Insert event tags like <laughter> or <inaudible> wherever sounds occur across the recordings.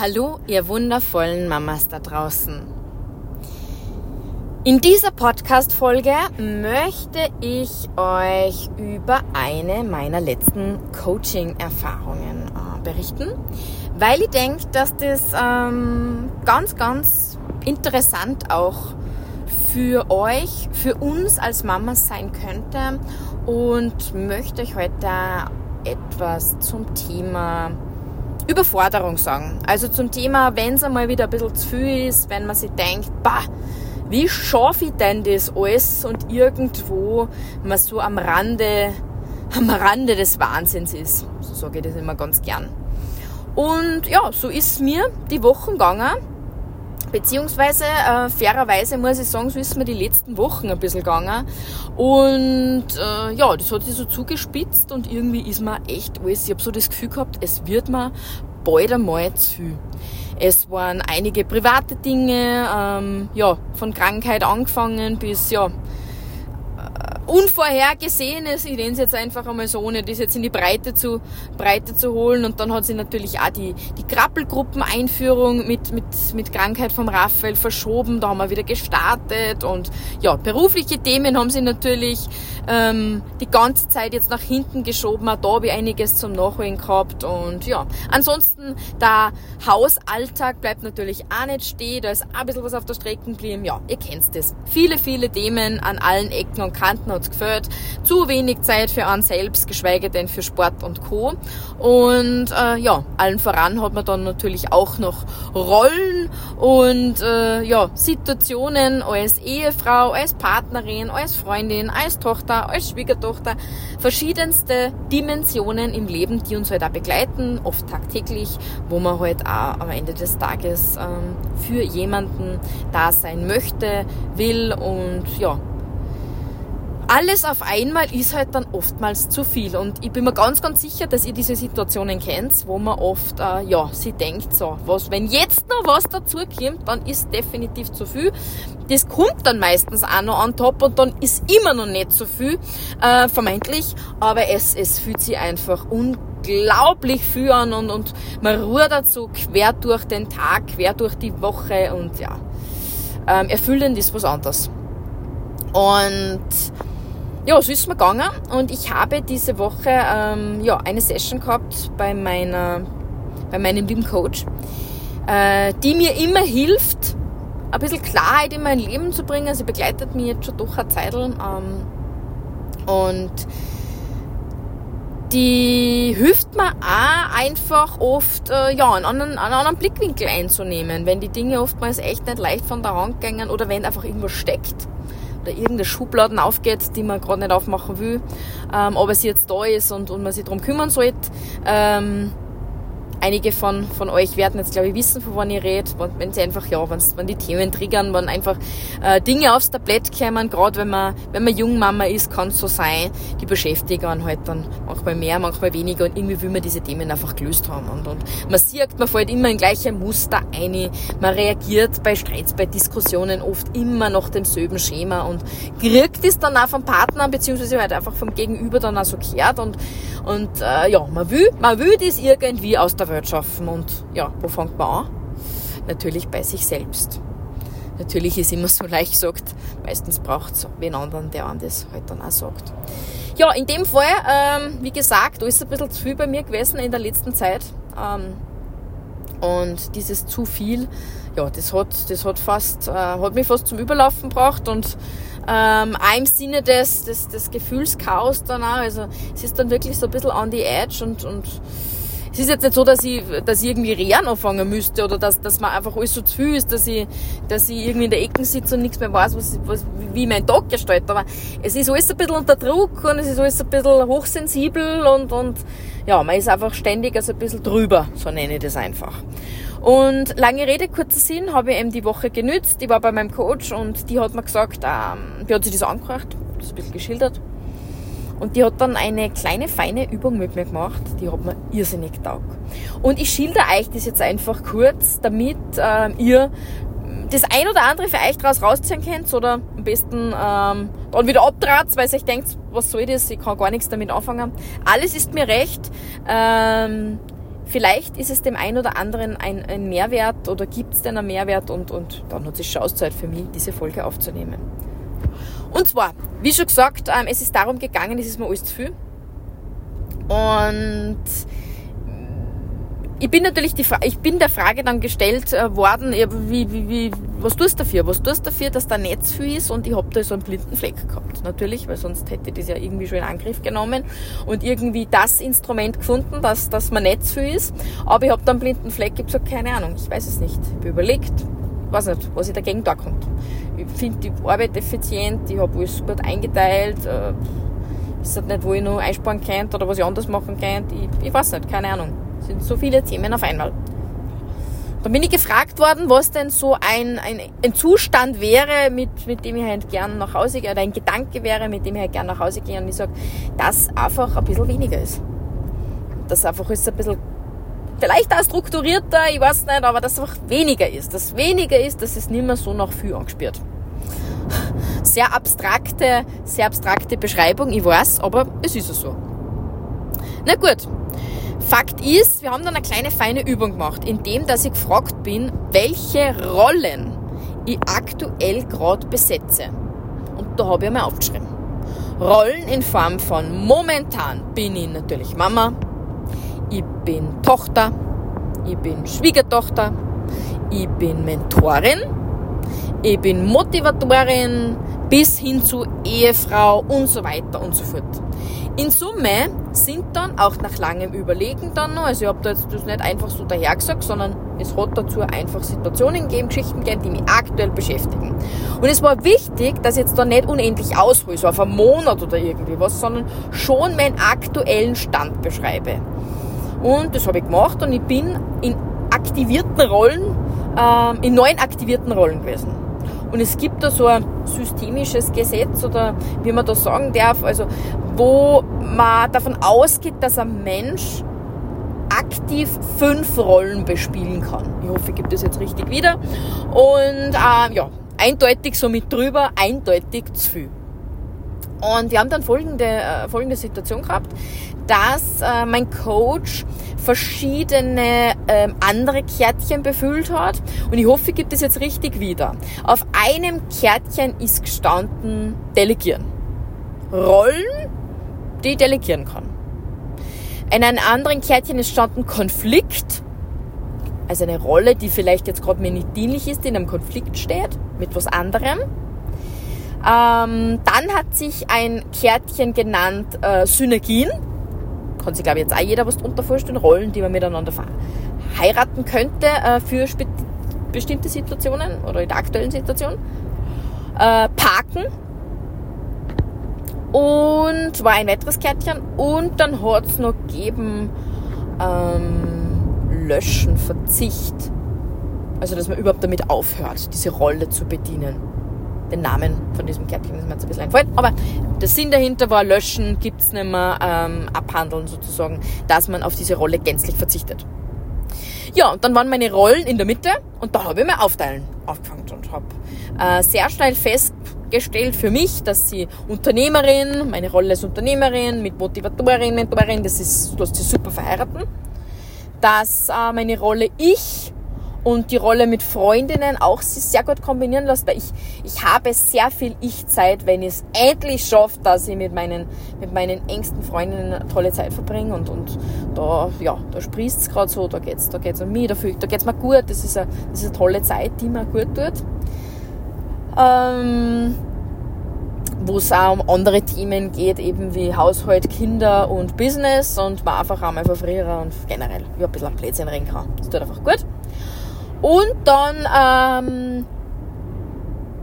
Hallo, ihr wundervollen Mamas da draußen. In dieser Podcast-Folge möchte ich euch über eine meiner letzten Coaching-Erfahrungen äh, berichten, weil ich denke, dass das ähm, ganz, ganz interessant auch für euch, für uns als Mamas sein könnte und möchte euch heute etwas zum Thema Überforderung sagen. Also zum Thema, wenn es einmal wieder ein bisschen zu viel ist, wenn man sich denkt, bah, wie schaffe ich denn das alles und irgendwo man so am Rande, <laughs> am Rande des Wahnsinns ist. So sage ich das immer ganz gern. Und ja, so ist mir die Wochen gegangen. Beziehungsweise, äh, fairerweise muss ich sagen, so ist mir die letzten Wochen ein bisschen gegangen. Und äh, ja, das hat sich so zugespitzt und irgendwie ist mir echt alles, ich habe so das Gefühl gehabt, es wird mir bald einmal zu viel. Es waren einige private Dinge, ähm, ja, von Krankheit angefangen bis, ja, Unvorhergesehenes, ich nenne es jetzt einfach einmal so, ohne das jetzt in die Breite zu, Breite zu holen. Und dann hat sie natürlich auch die, die Krabbelgruppen-Einführung mit, mit, mit Krankheit vom Raphael verschoben. Da haben wir wieder gestartet. Und ja, berufliche Themen haben sie natürlich ähm, die ganze Zeit jetzt nach hinten geschoben. Auch da habe ich einiges zum Nachholen gehabt. Und ja, ansonsten der Hausalltag bleibt natürlich auch nicht stehen. Da ist auch ein bisschen was auf der Strecke geblieben. Ja, ihr kennt das. Viele, viele Themen an allen Ecken und Kanten hat's gefällt. Zu wenig Zeit für einen selbst, geschweige denn für Sport und Co. Und äh, ja, allen voran hat man dann natürlich auch noch Rollen und äh, ja, Situationen als Ehefrau, als Partnerin, als Freundin, als Tochter, als Schwiegertochter. Verschiedenste Dimensionen im Leben, die uns halt auch begleiten, oft tagtäglich, wo man halt auch am Ende des Tages ähm, für jemanden da sein möchte, will und ja, alles auf einmal ist halt dann oftmals zu viel. Und ich bin mir ganz, ganz sicher, dass ihr diese Situationen kennt, wo man oft, äh, ja, sie denkt so, was, wenn jetzt noch was dazu kommt, dann ist definitiv zu viel. Das kommt dann meistens auch noch an top und dann ist immer noch nicht zu viel, äh, vermeintlich. Aber es, es fühlt sich einfach unglaublich viel an und, und man ruht dazu quer durch den Tag, quer durch die Woche und ja, ähm, erfüllend ist was anderes. Und ja, so ist es mir gegangen und ich habe diese Woche ähm, ja, eine Session gehabt bei, meiner, bei meinem lieben Coach, äh, die mir immer hilft, ein bisschen Klarheit in mein Leben zu bringen. Sie begleitet mich jetzt schon doch eine Zeit ähm, und die hilft mir auch einfach oft, äh, ja, einen anderen, einen anderen Blickwinkel einzunehmen, wenn die Dinge oftmals echt nicht leicht von der Hand gehen oder wenn einfach irgendwas steckt oder irgendeine Schubladen aufgeht, die man gerade nicht aufmachen will, ähm, aber sie jetzt da ist und, und man sich darum kümmern sollte. Ähm, einige von, von euch werden jetzt, glaube ich, wissen, von wann ich rede, wenn sie einfach, ja, wenn die Themen triggern, wenn einfach äh, Dinge aufs Tablett kommen, gerade wenn man, wenn man Jungmama ist, kann es so sein, die beschäftigen halt dann manchmal mehr, manchmal weniger und irgendwie will man diese Themen einfach gelöst haben. Und, und man sieht, man fällt immer in gleiche Muster ein, man reagiert bei Streits, bei Diskussionen oft immer nach demselben Schema und kriegt es dann auch vom Partner, beziehungsweise halt einfach vom Gegenüber dann auch so gehört. Und, und äh, ja, man will, man will das irgendwie aus der Welt schaffen. Und ja, wo fängt man an? Natürlich bei sich selbst. Natürlich ist immer so <laughs> leicht gesagt, meistens braucht es wen anderen, der an das halt dann auch sagt. Ja, in dem Fall, ähm, wie gesagt, da ist ein bisschen zu viel bei mir gewesen in der letzten Zeit. Ähm, und dieses zu viel, ja, das hat, das hat fast, äh, hat mich fast zum Überlaufen gebracht und ähm, auch im Sinne des, des, des Gefühlschaos dann auch. Also es ist dann wirklich so ein bisschen on the edge und, und es ist jetzt nicht so, dass ich, dass ich irgendwie Rehren anfangen müsste oder dass, dass man einfach alles so zu viel ist, dass ich, dass ich irgendwie in der Ecke sitze und nichts mehr weiß, was, was, wie mein Tag gestaltet. Aber es ist alles ein bisschen unter Druck und es ist alles ein bisschen hochsensibel und, und ja, man ist einfach ständig also ein bisschen drüber, so nenne ich das einfach. Und lange Rede, kurzer Sinn, habe ich eben die Woche genützt. Ich war bei meinem Coach und die hat mir gesagt, ähm, die hat sich das angehört, das ein bisschen geschildert und die hat dann eine kleine, feine Übung mit mir gemacht, die hat mir irrsinnig getaugt. Und ich schilder euch das jetzt einfach kurz, damit äh, ihr das ein oder andere für euch draus rausziehen könnt oder am besten ähm, dann wieder abtrat, weil ihr euch denkt, was soll das, ich kann gar nichts damit anfangen. Alles ist mir recht. Ähm, vielleicht ist es dem einen oder anderen ein, ein Mehrwert oder gibt es denn einen Mehrwert und, und dann hat es schon Auszeit für mich, diese Folge aufzunehmen. Und zwar, wie schon gesagt, ähm, es ist darum gegangen, es ist mir alles zu viel. Und ich bin natürlich die Fra ich bin der Frage dann gestellt äh, worden, wie, wie, wie, was tust du dafür? Was tust du dafür, dass da nicht zu viel ist? Und ich habe da so einen blinden Fleck gehabt. Natürlich, weil sonst hätte ich das ja irgendwie schon in Angriff genommen und irgendwie das Instrument gefunden, dass, dass man nicht zu viel ist. Aber ich habe da einen blinden Fleck, ich habe gesagt, keine Ahnung, ich weiß es nicht. Ich habe überlegt, weiß nicht, was ich dagegen da kommt. Ich finde die Arbeit effizient, ich habe alles gut eingeteilt. Äh, ist halt nicht, wo ich noch einsparen könnte oder was ich anders machen könnte. Ich, ich weiß nicht, keine Ahnung. Es sind so viele Themen auf einmal. Dann bin ich gefragt worden, was denn so ein, ein, ein Zustand wäre, mit, mit dem ich halt gern nach Hause gehe, oder ein Gedanke wäre, mit dem ich halt gern nach Hause gehe. Und ich sage, dass einfach ein bisschen weniger ist. Dass einfach ist ein bisschen, vielleicht auch strukturierter, ich weiß nicht, aber dass einfach weniger ist. Dass weniger ist, dass es nicht mehr so nach viel angespielt sehr abstrakte, sehr abstrakte Beschreibung, ich weiß, aber es ist so. Na gut. Fakt ist, wir haben dann eine kleine feine Übung gemacht, indem dass ich gefragt bin, welche Rollen ich aktuell gerade besetze. Und da habe ich einmal aufgeschrieben. Rollen in Form von momentan bin ich natürlich Mama, ich bin Tochter, ich bin Schwiegertochter, ich bin Mentorin, ich bin Motivatorin, bis hin zu Ehefrau und so weiter und so fort. In Summe sind dann auch nach langem Überlegen dann noch, also ich habe da jetzt das nicht einfach so dahergesagt, sondern es hat dazu einfach Situationen gegeben, Geschichten gegeben, die mich aktuell beschäftigen. Und es war wichtig, dass ich jetzt da nicht unendlich aushole, so auf einen Monat oder irgendwie was, sondern schon meinen aktuellen Stand beschreibe. Und das habe ich gemacht und ich bin in aktivierten Rollen, äh, in neun aktivierten Rollen gewesen. Und es gibt da so ein systemisches Gesetz oder wie man das sagen darf, also wo man davon ausgeht, dass ein Mensch aktiv fünf Rollen bespielen kann. Ich hoffe, ich gebe das jetzt richtig wieder. Und äh, ja, eindeutig so mit drüber, eindeutig zu viel. Und wir haben dann folgende, äh, folgende Situation gehabt, dass äh, mein Coach verschiedene äh, andere Kärtchen befüllt hat. Und ich hoffe, ich gebe das jetzt richtig wieder. Auf einem Kärtchen ist gestanden Delegieren. Rollen, die ich delegieren kann. In einem anderen Kärtchen ist gestanden Konflikt. Also eine Rolle, die vielleicht jetzt gerade mir nicht dienlich ist, die in einem Konflikt steht mit was anderem. Ähm, dann hat sich ein Kärtchen genannt äh, Synergien. Kann sich, glaube ich, jetzt auch jeder was drunter vorstellen. Rollen, die man miteinander heiraten könnte äh, für bestimmte Situationen oder in der aktuellen Situation. Äh, Parken. Und war ein weiteres Kärtchen. Und dann hat es noch gegeben ähm, Löschen, Verzicht. Also, dass man überhaupt damit aufhört, diese Rolle zu bedienen den Namen von diesem Kärtchen ist mir jetzt ein bisschen eingefallen. Aber der Sinn dahinter war löschen, gibt's nicht mehr, ähm, abhandeln sozusagen, dass man auf diese Rolle gänzlich verzichtet. Ja, und dann waren meine Rollen in der Mitte und da habe ich mir aufteilen aufgefangen und habe äh, sehr schnell festgestellt für mich, dass sie Unternehmerin, meine Rolle als Unternehmerin mit Motivatorin, Mentorin, das ist, lässt sich super verheiraten, dass äh, meine Rolle ich und die Rolle mit Freundinnen auch sehr gut kombinieren lässt, weil ich, ich habe sehr viel Ich-Zeit, wenn ich es endlich schaffe, dass ich mit meinen, mit meinen engsten Freundinnen eine tolle Zeit verbringe und, und da, ja, da sprießt es gerade so, da geht's, da geht's um mich, da, da geht's mir gut, das ist, eine, das ist eine tolle Zeit, die mir gut tut. Ähm, wo es auch um andere Themen geht, eben wie Haushalt, Kinder und Business und man einfach auch mal verfrieren und generell über ein bisschen Plätzchen reden kann. Das tut einfach gut. Und dann ähm,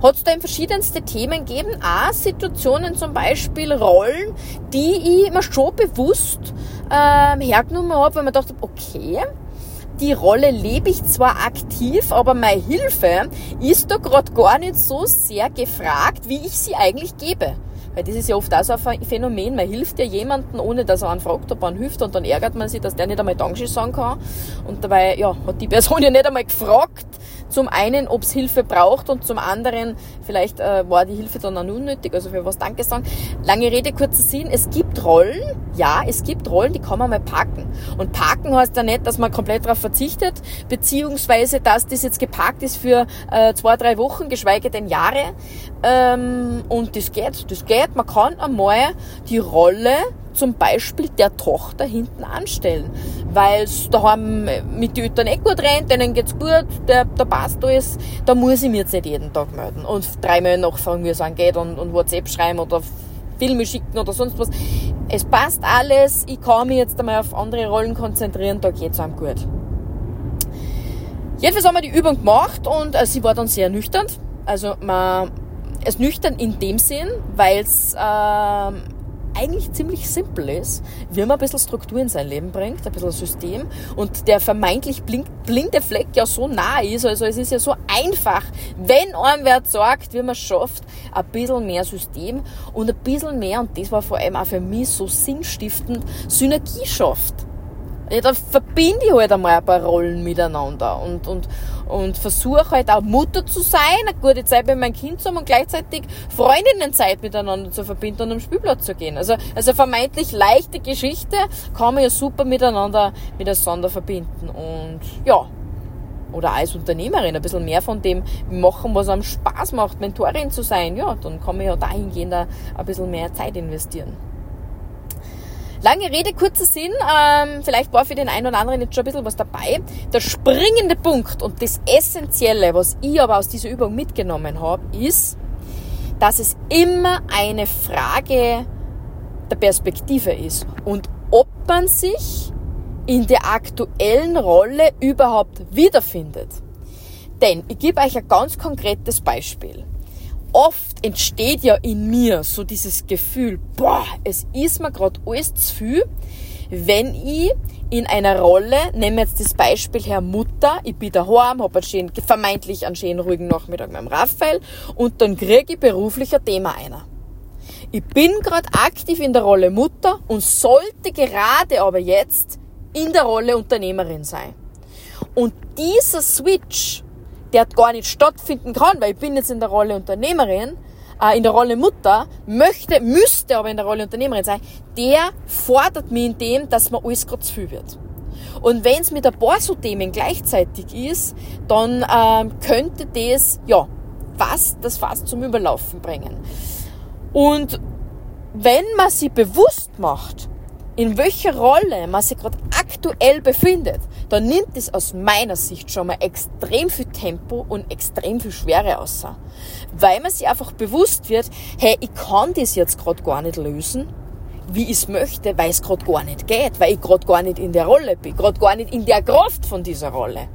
hat es da verschiedenste Themen gegeben, auch Situationen, zum Beispiel Rollen, die ich mir schon bewusst ähm, hergenommen habe, weil man dachte, okay, die Rolle lebe ich zwar aktiv, aber meine Hilfe ist da gerade gar nicht so sehr gefragt, wie ich sie eigentlich gebe. Weil das ist ja oft auch so ein Phänomen. Man hilft ja jemandem, ohne dass er einen fragt, ob er einen hilft. Und dann ärgert man sich, dass der nicht einmal Dankeschön sagen kann. Und dabei, ja, hat die Person <laughs> ja nicht einmal gefragt, Zum einen, ob es Hilfe braucht und zum anderen, vielleicht äh, war die Hilfe dann auch unnötig, also für was Danke sagen. Lange Rede, kurzer Sinn, es gibt Rollen, ja, es gibt Rollen, die kann man mal packen. Und packen heißt ja nicht, dass man komplett darauf verzichtet, beziehungsweise, dass das jetzt geparkt ist für äh, zwei, drei Wochen, geschweige denn Jahre. Ähm, und das geht, das geht. Man kann einmal die Rolle zum Beispiel der Tochter hinten anstellen. Weil es daheim mit den Eltern eh gut rennt, denen geht's gut, der, der passt alles. Da muss ich mir jetzt nicht jeden Tag melden und dreimal nachfragen, wie es angeht und, und WhatsApp schreiben oder Filme schicken oder sonst was. Es passt alles, ich kann mich jetzt einmal auf andere Rollen konzentrieren, da geht's einem gut. Jedenfalls haben wir die Übung gemacht und äh, sie war dann sehr nüchtern. Also man, es nüchtern in dem Sinn, weil es äh, eigentlich ziemlich simpel ist, wie man ein bisschen Struktur in sein Leben bringt, ein bisschen System und der vermeintlich blinde Fleck ja so nah ist, also es ist ja so einfach, wenn einem wer sagt, wie man es schafft, ein bisschen mehr System und ein bisschen mehr, und das war vor allem auch für mich so sinnstiftend, Synergie schafft. Ja, dann verbinde ich halt einmal ein paar Rollen miteinander und, und, und versuche halt auch Mutter zu sein, eine gute Zeit mit meinem Kind zu haben und gleichzeitig Freundinnenzeit miteinander zu verbinden und am Spielplatz zu gehen. Also, also vermeintlich leichte Geschichte kann man ja super miteinander, miteinander verbinden und ja. Oder als Unternehmerin ein bisschen mehr von dem machen, was einem Spaß macht, Mentorin zu sein, ja, dann kann man ja dahingehend ein bisschen mehr Zeit investieren. Lange Rede, kurzer Sinn. Ähm, vielleicht war für den einen oder anderen jetzt schon ein bisschen was dabei. Der springende Punkt und das Essentielle, was ich aber aus dieser Übung mitgenommen habe, ist, dass es immer eine Frage der Perspektive ist und ob man sich in der aktuellen Rolle überhaupt wiederfindet. Denn ich gebe euch ein ganz konkretes Beispiel oft entsteht ja in mir so dieses Gefühl, boah, es ist mir gerade alles zu viel, wenn ich in einer Rolle, nehmen wir jetzt das Beispiel Herr Mutter, ich bin daheim, habe vermeintlich einen schönen ruhigen Nachmittag mit dem Raphael und dann kriege ich beruflich ein Thema einer. Ich bin gerade aktiv in der Rolle Mutter und sollte gerade aber jetzt in der Rolle Unternehmerin sein. Und dieser Switch der gar nicht stattfinden kann, weil ich bin jetzt in der Rolle Unternehmerin, äh, in der Rolle Mutter, möchte, müsste aber in der Rolle Unternehmerin sein, der fordert mich in dem, dass mir alles gerade zu viel wird. Und wenn es mit ein paar so Themen gleichzeitig ist, dann ähm, könnte das, ja, fast, das fast zum Überlaufen bringen. Und wenn man sich bewusst macht, in welcher Rolle man sich gerade aktuell befindet, dann nimmt es aus meiner Sicht schon mal extrem viel Tempo und extrem viel Schwere aus. Weil man sich einfach bewusst wird, hey, ich kann das jetzt gerade gar nicht lösen, wie ich es möchte, weil es gerade gar nicht geht, weil ich gerade gar nicht in der Rolle bin, gerade gar nicht in der Kraft von dieser Rolle.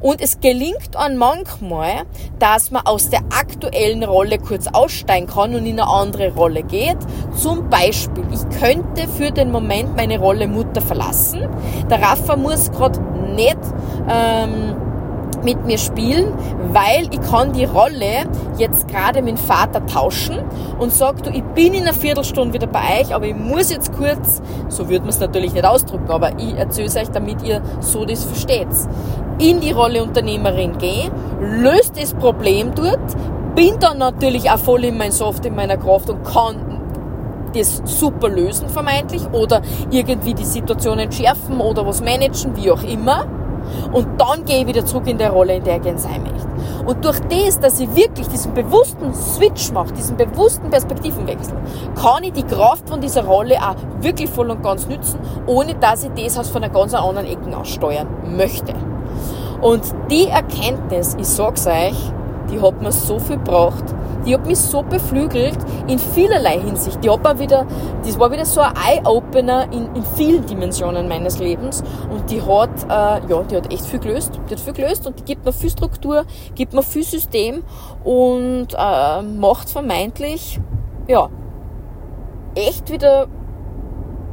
Und es gelingt an manchmal, dass man aus der aktuellen Rolle kurz aussteigen kann und in eine andere Rolle geht. Zum Beispiel, ich könnte für den Moment meine Rolle Mutter verlassen. Der Rafa muss gerade nicht ähm, mit mir spielen, weil ich kann die Rolle jetzt gerade mit dem Vater tauschen und sag du, ich bin in einer Viertelstunde wieder bei euch, aber ich muss jetzt kurz, so würde man es natürlich nicht ausdrücken, aber ich erzähle es euch, damit ihr so das versteht, in die Rolle Unternehmerin gehen, löst das Problem dort, bin dann natürlich auch voll in mein Soft, in meiner Kraft und kann das super lösen vermeintlich oder irgendwie die Situation entschärfen oder was managen, wie auch immer. Und dann gehe ich wieder zurück in der Rolle, in der ich gerne sein möchte. Und durch das, dass ich wirklich diesen bewussten Switch mache, diesen bewussten Perspektivenwechsel, kann ich die Kraft von dieser Rolle auch wirklich voll und ganz nützen, ohne dass ich das aus von einer ganz anderen Ecke aus möchte. Und die Erkenntnis, ich sag's euch, die hat mir so viel gebracht. Die hat mich so beflügelt in vielerlei Hinsicht. Die hat wieder, das war wieder so ein Eye-Opener in, in vielen Dimensionen meines Lebens. Und die hat, äh, ja, die hat echt viel gelöst. Die hat viel gelöst und die gibt mir viel Struktur, gibt mir viel System und äh, macht vermeintlich, ja, echt wieder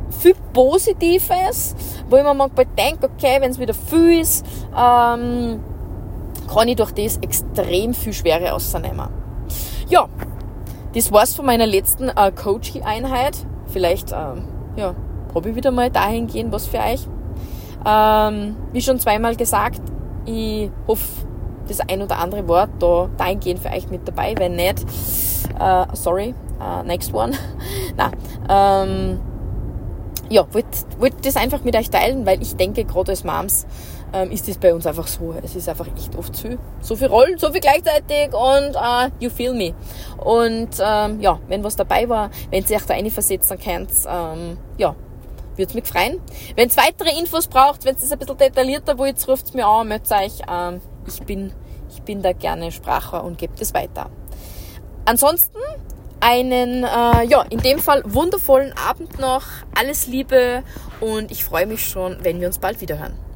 viel Positives, wo ich mir manchmal denke, okay, wenn es wieder viel ist, ähm, kann ich durch das extrem viel Schwere rausnehmen. Ja, das war's von meiner letzten äh, Coaching-Einheit. Vielleicht, ähm, ja, habe ich wieder mal dahin gehen, was für euch. Ähm, wie schon zweimal gesagt, ich hoffe, das ein oder andere Wort da dahingehend für euch mit dabei. Wenn nicht, uh, sorry, uh, next one. <laughs> Na, ähm, ja, wollte wollt das einfach mit euch teilen, weil ich denke, gerade als Moms ähm, ist das bei uns einfach so. Es ist einfach echt oft so, so viel Rollen, so viel gleichzeitig und uh, you feel me. Und ähm, ja, wenn was dabei war, wenn ihr euch da versetzen könnt, ähm, ja, würde mich freuen. Wenn ihr weitere Infos braucht, wenn es ein bisschen detaillierter wollt, ruft es mir an, meldet euch. Ähm, ich, bin, ich bin da gerne Spracher und gebe das weiter. Ansonsten einen, äh, ja, in dem Fall wundervollen Abend noch. Alles Liebe und ich freue mich schon, wenn wir uns bald wieder hören.